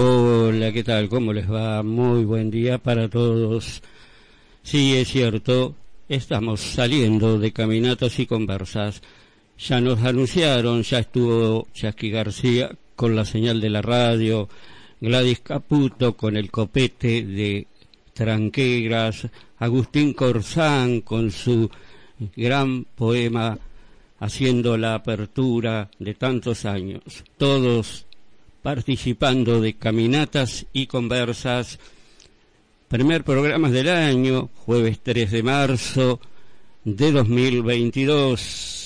Hola, ¿qué tal? ¿Cómo les va? Muy buen día para todos. Sí, es cierto, estamos saliendo de caminatas y conversas. Ya nos anunciaron, ya estuvo Chasqui García con la señal de la radio, Gladys Caputo con el copete de Tranqueras, Agustín Corzán con su gran poema haciendo la apertura de tantos años. Todos participando de caminatas y conversas. Primer programa del año, jueves 3 de marzo de 2022.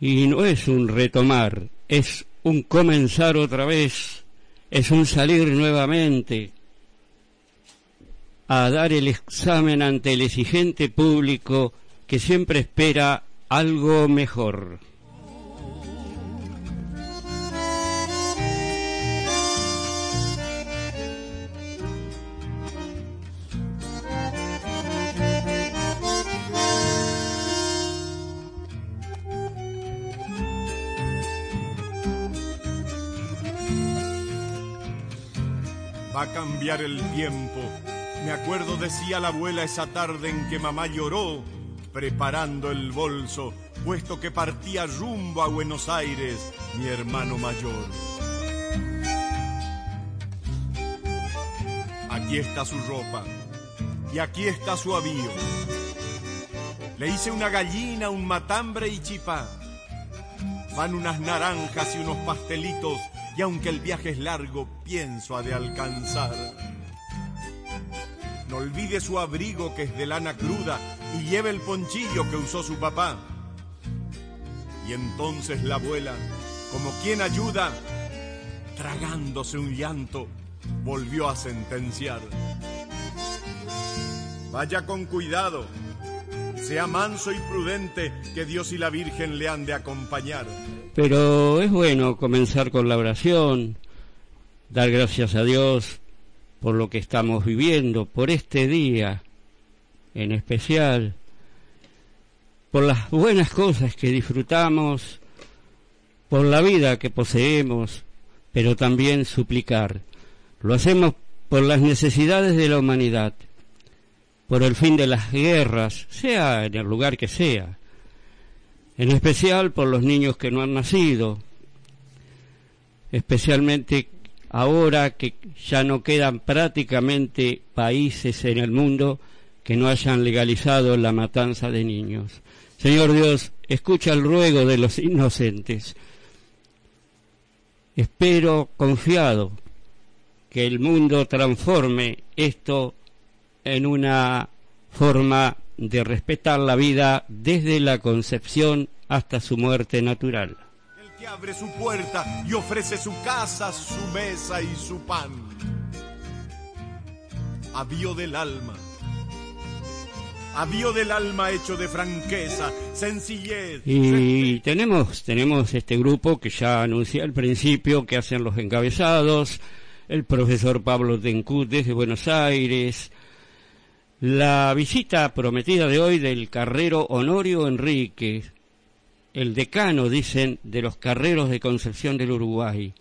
Y no es un retomar, es un comenzar otra vez, es un salir nuevamente, a dar el examen ante el exigente público que siempre espera algo mejor. A cambiar el tiempo me acuerdo, decía la abuela esa tarde en que mamá lloró, preparando el bolso, puesto que partía rumbo a Buenos Aires mi hermano mayor. Aquí está su ropa y aquí está su avío. Le hice una gallina, un matambre y chipá. Van unas naranjas y unos pastelitos y aunque el viaje es largo, pienso a de alcanzar. No olvide su abrigo que es de lana cruda y lleve el ponchillo que usó su papá. Y entonces la abuela, como quien ayuda, tragándose un llanto, volvió a sentenciar. Vaya con cuidado, sea manso y prudente, que Dios y la Virgen le han de acompañar. Pero es bueno comenzar con la oración, dar gracias a Dios por lo que estamos viviendo, por este día en especial, por las buenas cosas que disfrutamos, por la vida que poseemos, pero también suplicar. Lo hacemos por las necesidades de la humanidad, por el fin de las guerras, sea en el lugar que sea, en especial por los niños que no han nacido, especialmente ahora que ya no quedan prácticamente países en el mundo que no hayan legalizado la matanza de niños. Señor Dios, escucha el ruego de los inocentes. Espero confiado que el mundo transforme esto en una forma de respetar la vida desde la concepción hasta su muerte natural que abre su puerta y ofrece su casa, su mesa y su pan. Avío del alma. Avío del alma hecho de franqueza, sencillez. Y tenemos, tenemos este grupo que ya anuncié al principio, que hacen los encabezados, el profesor Pablo Tencut desde Buenos Aires, la visita prometida de hoy del carrero Honorio Enrique, el decano, dicen, de los carreros de Concepción del Uruguay.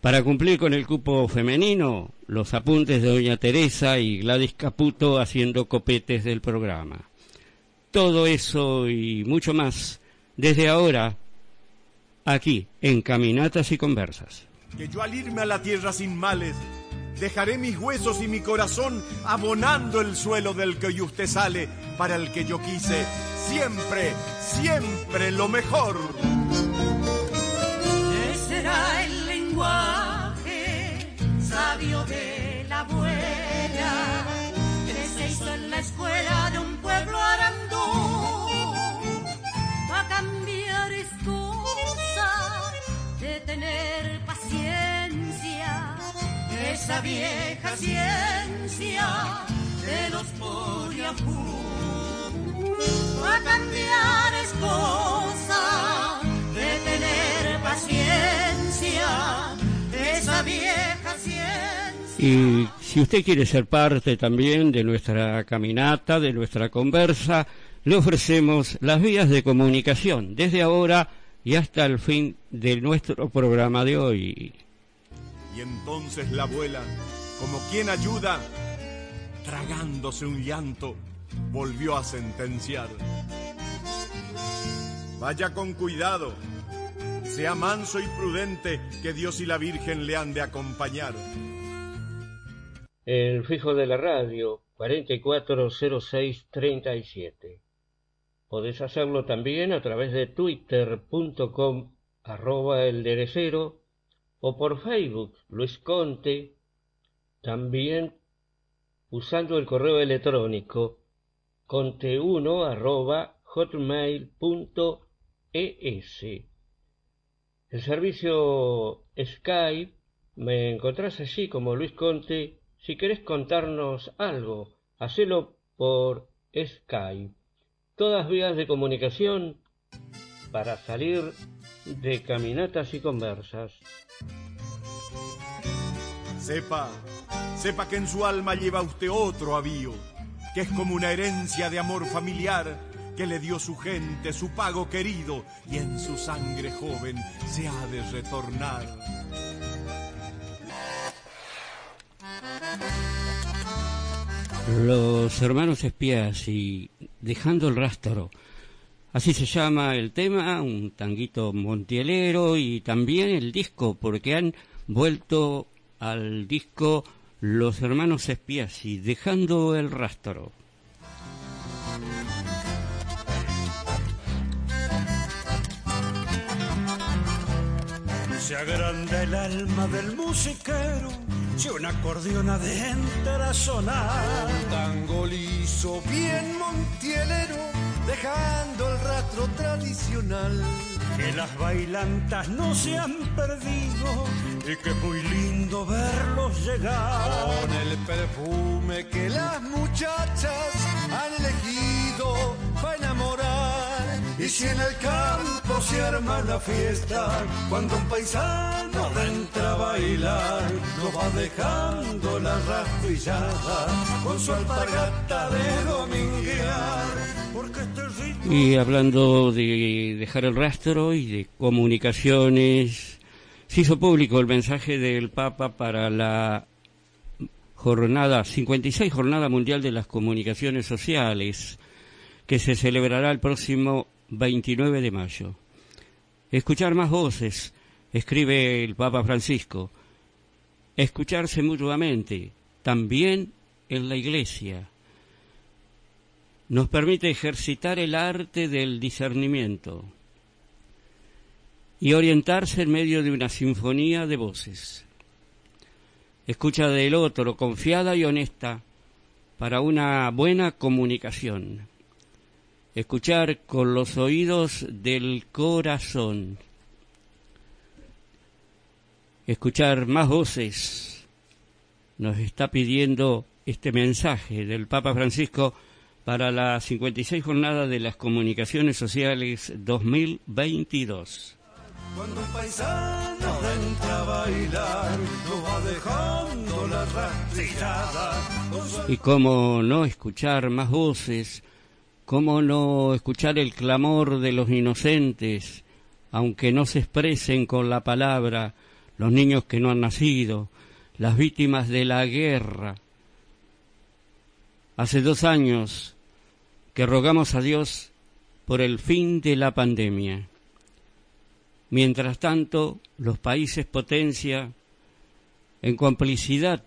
Para cumplir con el cupo femenino, los apuntes de Doña Teresa y Gladys Caputo haciendo copetes del programa. Todo eso y mucho más desde ahora, aquí, en Caminatas y Conversas. Que yo al irme a la tierra sin males, dejaré mis huesos y mi corazón abonando el suelo del que hoy usted sale, para el que yo quise siempre, siempre lo mejor. Esa vieja ciencia de los Poriafú. A cambiar es cosa de tener paciencia, esa vieja ciencia. Y si usted quiere ser parte también de nuestra caminata, de nuestra conversa, le ofrecemos las vías de comunicación desde ahora y hasta el fin de nuestro programa de hoy. Y entonces la abuela, como quien ayuda, tragándose un llanto, volvió a sentenciar. Vaya con cuidado, sea manso y prudente, que Dios y la Virgen le han de acompañar. El fijo de la radio, 440637. Podés hacerlo también a través de twitter.com arroba el derecero o por Facebook Luis Conte, también usando el correo electrónico conte1 arroba hotmail.es. El servicio Skype me encontrás allí como Luis Conte. Si querés contarnos algo, hacelo por Skype todas vías de comunicación para salir de caminatas y conversas. Sepa, sepa que en su alma lleva usted otro avío, que es como una herencia de amor familiar que le dio su gente, su pago querido, y en su sangre joven se ha de retornar. Los hermanos espías y dejando el rastro. Así se llama el tema, un tanguito montielero y también el disco, porque han vuelto al disco Los hermanos espías y dejando el rastro. Se agranda el alma del musiquero si una acordeona entra a sonar. Tango liso, bien montielero, dejando el rastro tradicional. Que las bailantas no se han perdido y que es muy lindo verlos llegar. Con el perfume que las muchachas han elegido. Y si en el campo se arma la fiesta, cuando un paisano entra a bailar, no va dejando la rastrillada con su alpargata de dominguear. Porque este ritmo... Y hablando de dejar el rastro y de comunicaciones, se hizo público el mensaje del Papa para la jornada, 56 Jornada Mundial de las Comunicaciones Sociales, que se celebrará el próximo 29 de mayo. Escuchar más voces, escribe el Papa Francisco. Escucharse mutuamente, también en la Iglesia. Nos permite ejercitar el arte del discernimiento y orientarse en medio de una sinfonía de voces. Escucha del otro, confiada y honesta, para una buena comunicación escuchar con los oídos del corazón, escuchar más voces, nos está pidiendo este mensaje del Papa Francisco para la 56 jornada de las comunicaciones sociales 2022. Cuando un paisano entra a bailar, no va dejando la rastrillada. con su Y cómo no escuchar más voces, cómo no escuchar el clamor de los inocentes, aunque no se expresen con la palabra, los niños que no han nacido, las víctimas de la guerra. Hace dos años que rogamos a Dios por el fin de la pandemia. Mientras tanto, los países potencia, en complicidad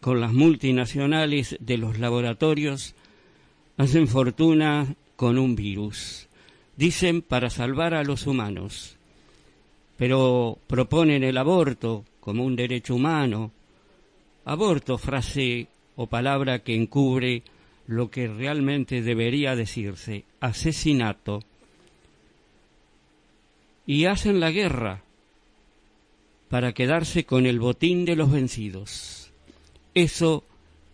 con las multinacionales de los laboratorios, hacen fortuna con un virus. Dicen para salvar a los humanos, pero proponen el aborto como un derecho humano. Aborto, frase o palabra que encubre lo que realmente debería decirse, asesinato. Y hacen la guerra para quedarse con el botín de los vencidos. Eso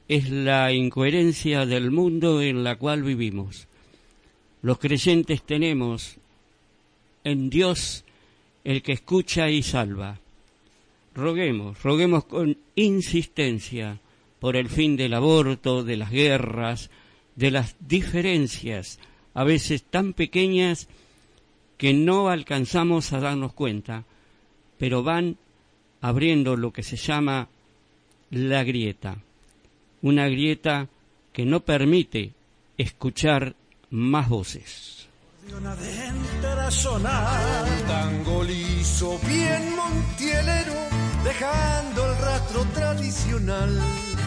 es la incoherencia del mundo en la cual vivimos. Los creyentes tenemos en Dios el que escucha y salva. Roguemos, roguemos con insistencia por el fin del aborto, de las guerras, de las diferencias, a veces tan pequeñas que no alcanzamos a darnos cuenta, pero van abriendo lo que se llama la grieta, una grieta que no permite escuchar más voces. Tango liso, bien montielero, dejando el rastro tradicional.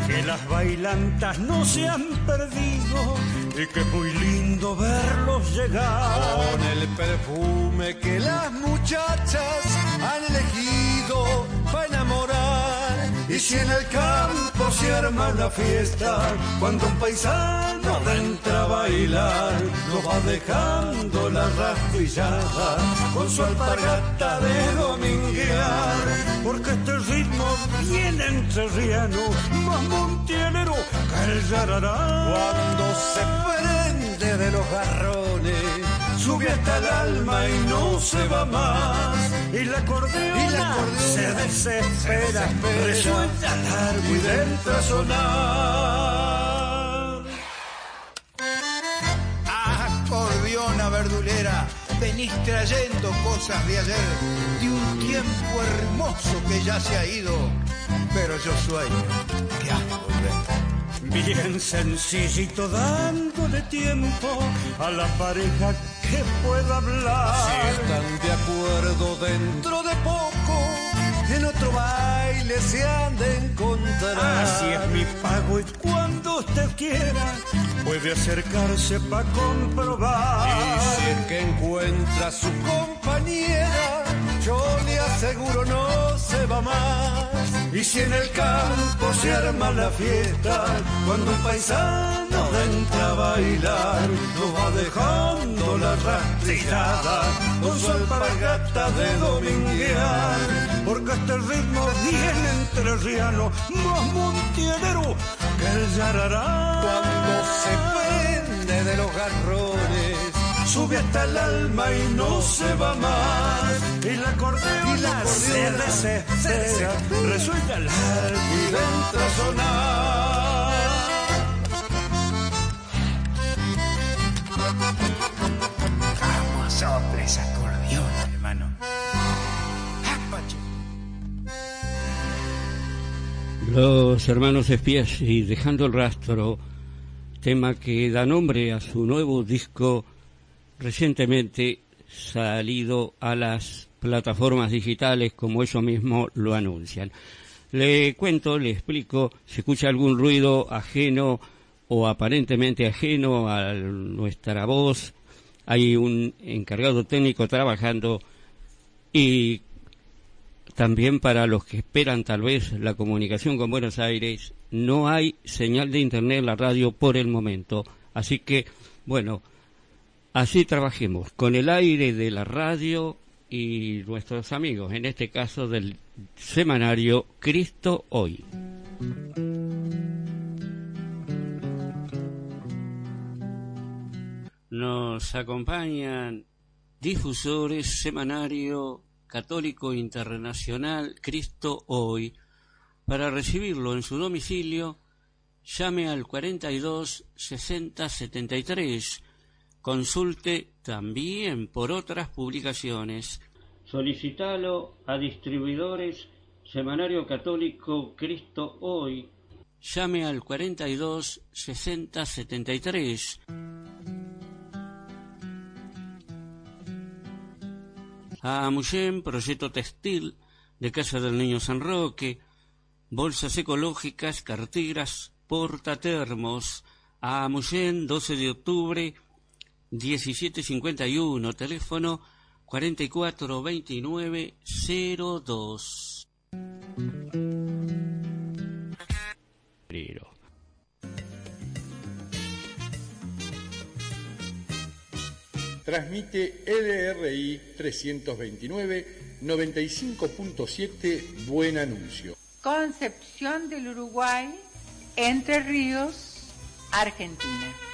Que las bailantas no se han perdido y que muy lindo verlos llegar. Con el perfume que las muchachas han elegido para enamorar. Y si en el campo se arma una fiesta, cuando un paisano entra a bailar, lo va dejando la rastrillada con su alpargata de dominguear. Porque este ritmo viene entrerriano, más montielero que el yarará. Cuando se prende de los garrones, sube hasta el alma y no se va más. Y la acordeona, Y la acordeona se desespera, desespera, resuelta largo y de entra a sonar. Acordeona verdulera, venís trayendo cosas de ayer, de un tiempo hermoso que ya se ha ido, pero yo sueño que has volver. Bien sencillito dándole tiempo a la pareja que pueda hablar. Si están de acuerdo dentro de poco, en otro baile se han de encontrar. Así es mi pago y cuando usted quiera puede acercarse para comprobar. Y si es que encuentra a su compañera, yo le aseguro no se va. Y si en el campo se arma la fiesta, cuando un paisano entra a bailar, nos va dejando la rastrillada con su alpargata de dominguear. Porque este ritmo viene entrerriano, más montielero que el yarará. Cuando se prende de los garrones, sube hasta el alma y no se va más. Y la acordeona, se desespera, resuelta largo Y entra a sonar. Vamos, sopla esa acordeona, hermano. Los hermanos espías y Dejando el Rastro, tema que da nombre a su nuevo disco recientemente salido a las plataformas digitales como ellos mismos lo anuncian. Le cuento, le explico, si escucha algún ruido ajeno o aparentemente ajeno a nuestra voz, hay un encargado técnico trabajando y también para los que esperan tal vez la comunicación con Buenos Aires, no hay señal de internet en la radio por el momento. Así que, bueno, así trabajemos con el aire de la radio y nuestros amigos, en este caso del semanario Cristo Hoy. Nos acompañan difusores semanario católico internacional Cristo Hoy. Para recibirlo en su domicilio, llame al 42 60 73. Consulte también por otras publicaciones. Solicitalo a distribuidores Semanario Católico Cristo Hoy. Llame al 42 60 73. a Amuyen, proyecto textil de Casa del Niño San Roque, bolsas ecológicas, carteras, portatermos, a Amuyen, 12 de octubre, 1751, teléfono 442902. Transmite LRI 329 95.7 Buen Anuncio. Concepción del Uruguay, Entre Ríos, Argentina.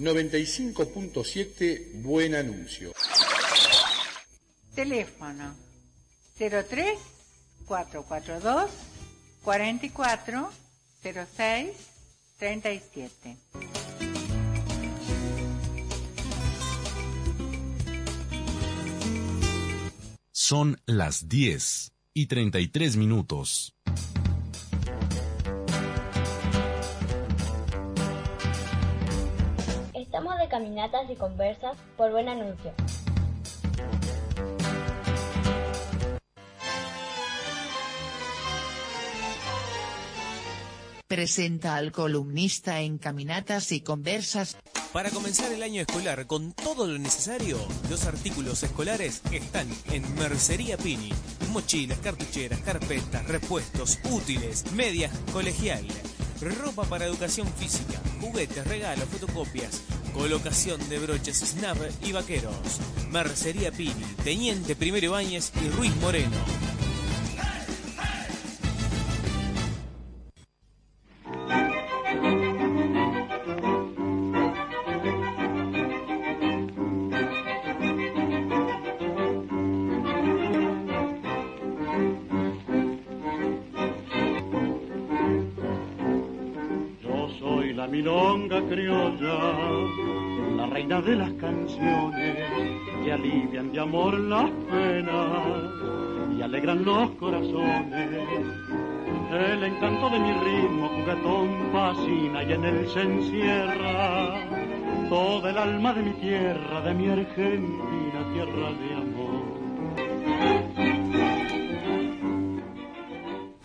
95.7 Buen Anuncio. Teléfono 03 442 44 06 37. Son las 10 y 33 minutos. Estamos de caminatas y conversas por buen anuncio. presenta al columnista en Caminatas y Conversas. Para comenzar el año escolar con todo lo necesario, los artículos escolares están en Mercería Pini. Mochilas, cartucheras, carpetas, repuestos, útiles, medias, colegial, ropa para educación física, juguetes, regalos, fotocopias, colocación de broches, snap y vaqueros. Mercería Pini, Teniente Primero Báñez y Ruiz Moreno. De las canciones que alivian de amor las penas y alegran los corazones. El encanto de mi ritmo juguetón fascina y en él se encierra toda el alma de mi tierra, de mi Argentina, tierra de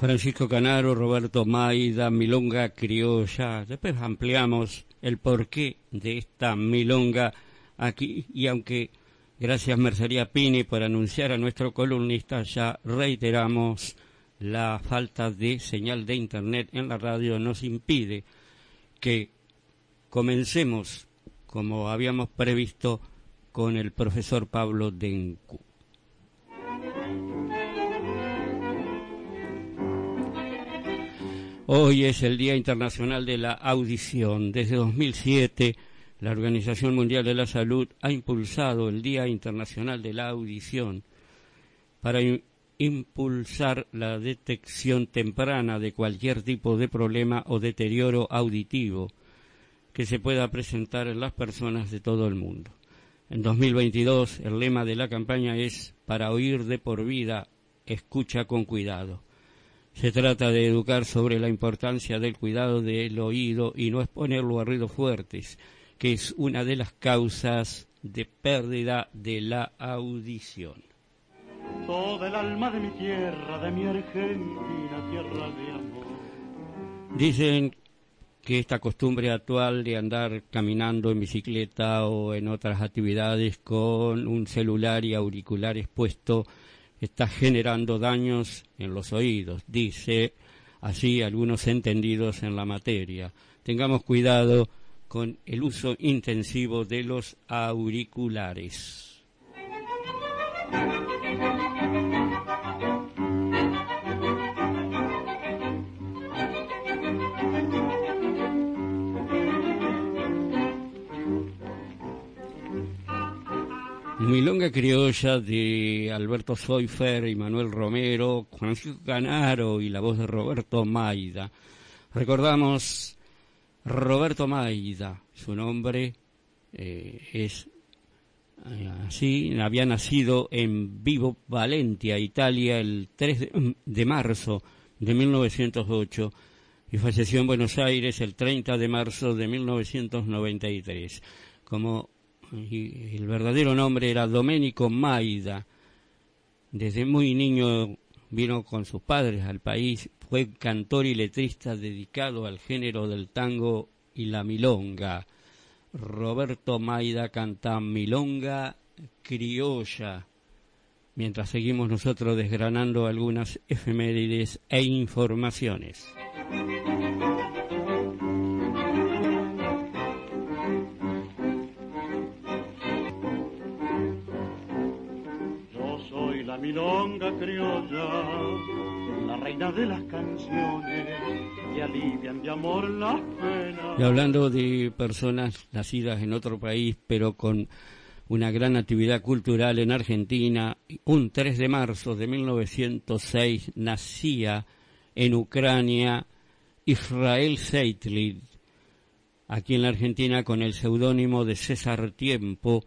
Francisco Canaro, Roberto Maida, Milonga Criolla. Después ampliamos el porqué de esta milonga aquí y aunque gracias Mercería Pini por anunciar a nuestro columnista, ya reiteramos la falta de señal de internet en la radio nos impide que comencemos como habíamos previsto con el profesor Pablo Dencu. Hoy es el Día Internacional de la Audición. Desde 2007, la Organización Mundial de la Salud ha impulsado el Día Internacional de la Audición para impulsar la detección temprana de cualquier tipo de problema o deterioro auditivo que se pueda presentar en las personas de todo el mundo. En 2022, el lema de la campaña es Para oír de por vida, escucha con cuidado. Se trata de educar sobre la importancia del cuidado del oído y no exponerlo a ruidos fuertes, que es una de las causas de pérdida de la audición. Toda el alma de mi tierra, de mi Argentina, tierra de amor. Dicen que esta costumbre actual de andar caminando en bicicleta o en otras actividades con un celular y auriculares puesto está generando daños en los oídos, dice así algunos entendidos en la materia. Tengamos cuidado con el uso intensivo de los auriculares. Milonga Criolla de Alberto Soifer y Manuel Romero, Francisco Canaro y la voz de Roberto Maida. Recordamos Roberto Maida, su nombre eh, es así, había nacido en Vivo, Valentia, Italia, el 3 de, de marzo de 1908 y falleció en Buenos Aires el 30 de marzo de 1993. Como y el verdadero nombre era Domenico Maida. Desde muy niño vino con sus padres al país, fue cantor y letrista dedicado al género del tango y la milonga. Roberto Maida canta milonga criolla, mientras seguimos nosotros desgranando algunas efemérides e informaciones. Y hablando de personas nacidas en otro país, pero con una gran actividad cultural en Argentina, un 3 de marzo de 1906 nacía en Ucrania Israel Seitlin, aquí en la Argentina con el seudónimo de César Tiempo,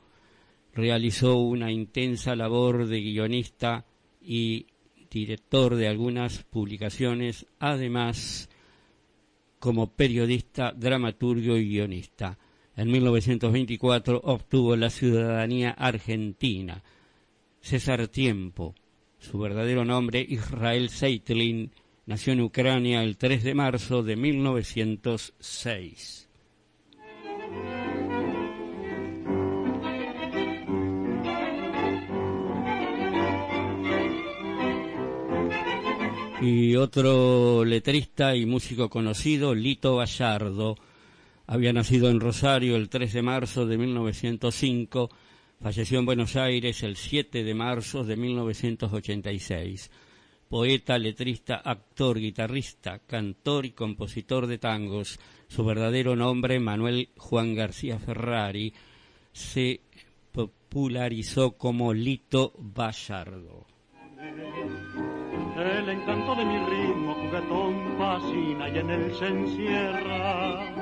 realizó una intensa labor de guionista y director de algunas publicaciones, además como periodista, dramaturgo y guionista. En 1924 obtuvo la ciudadanía argentina. César Tiempo, su verdadero nombre Israel Seitlin, nació en Ucrania el 3 de marzo de 1906. Y otro letrista y músico conocido, Lito Gallardo. Había nacido en Rosario el 3 de marzo de 1905, falleció en Buenos Aires el 7 de marzo de 1986. Poeta, letrista, actor, guitarrista, cantor y compositor de tangos. Su verdadero nombre, Manuel Juan García Ferrari, se popularizó como Lito Gallardo. El encanto de mi ritmo juguetón fascina y en él se encierra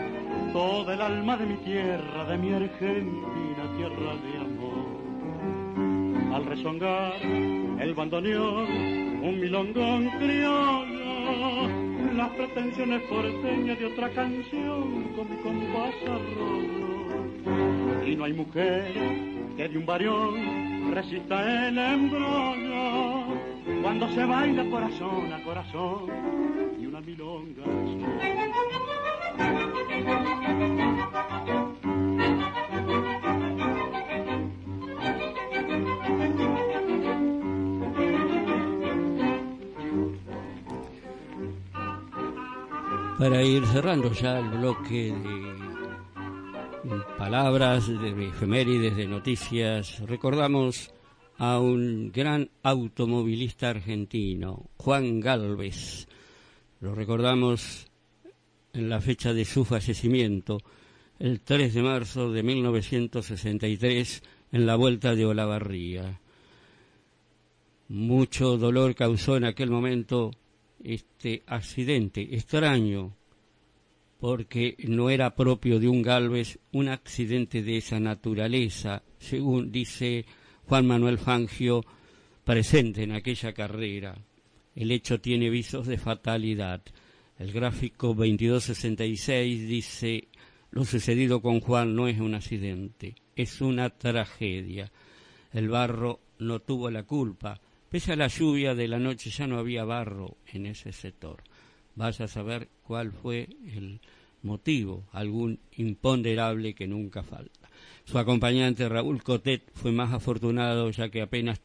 toda el alma de mi tierra, de mi Argentina, tierra de amor. Al rezongar el bandoneón, un milongón criollo, las pretensiones porteñas de otra canción con mi compás arroyo. Y no hay mujer que de un varión resista el embrollo cuando se baila corazón a corazón y una milonga. Para ir cerrando ya el bloque de palabras, de efemérides, de noticias, recordamos a un gran automovilista argentino, Juan Galvez. Lo recordamos en la fecha de su fallecimiento, el 3 de marzo de 1963, en la vuelta de Olavarría. Mucho dolor causó en aquel momento este accidente extraño, porque no era propio de un Galvez un accidente de esa naturaleza, según dice Juan Manuel Fangio presente en aquella carrera. El hecho tiene visos de fatalidad. El gráfico 2266 dice, lo sucedido con Juan no es un accidente, es una tragedia. El barro no tuvo la culpa. Pese a la lluvia de la noche ya no había barro en ese sector. Vaya a saber cuál fue el motivo, algún imponderable que nunca falta. Su acompañante Raúl Cotet fue más afortunado ya que apenas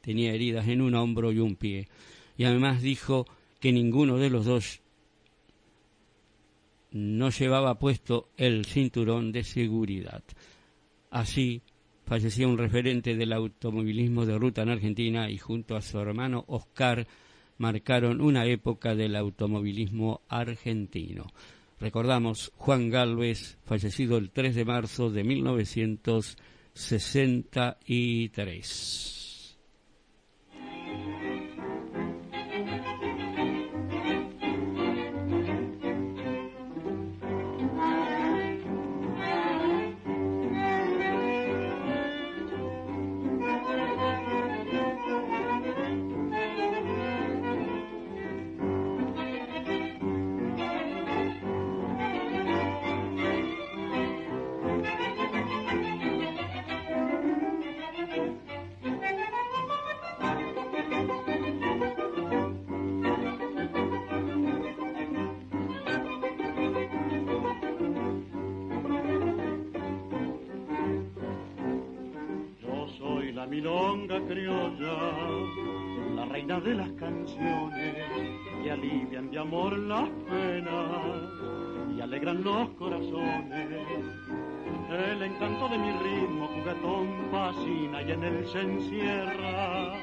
tenía heridas en un hombro y un pie. Y además dijo que ninguno de los dos no llevaba puesto el cinturón de seguridad. Así fallecía un referente del automovilismo de ruta en Argentina y junto a su hermano Oscar marcaron una época del automovilismo argentino. Recordamos Juan Galvez, fallecido el 3 de marzo de 1963. Alivian de amor las penas y alegran los corazones. El encanto de mi ritmo juguetón fascina y en él se encierra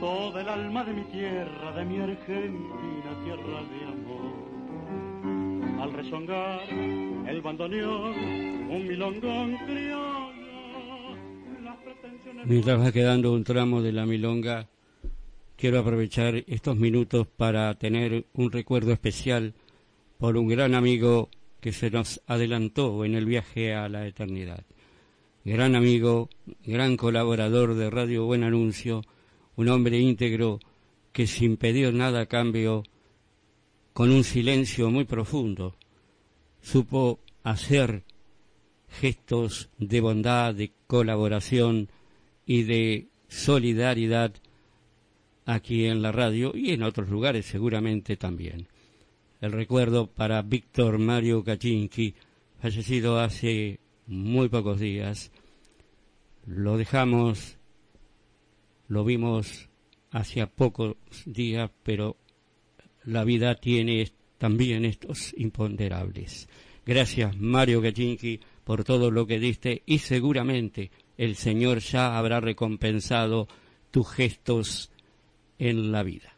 todo el alma de mi tierra, de mi Argentina, tierra de amor. Al rezongar el bandoneón, un milongón criollo. Mientras va quedando un tramo de la milonga, quiero aprovechar estos minutos para tener un recuerdo especial por un gran amigo que se nos adelantó en el viaje a la eternidad. Gran amigo, gran colaborador de Radio Buen Anuncio, un hombre íntegro que sin pedir nada a cambio, con un silencio muy profundo, supo hacer gestos de bondad, de colaboración y de solidaridad aquí en la radio y en otros lugares seguramente también. El recuerdo para Víctor Mario Kaczynski, fallecido hace muy pocos días. Lo dejamos, lo vimos hace pocos días, pero la vida tiene también estos imponderables. Gracias, Mario Kaczynski, por todo lo que diste y seguramente el Señor ya habrá recompensado tus gestos en la vida.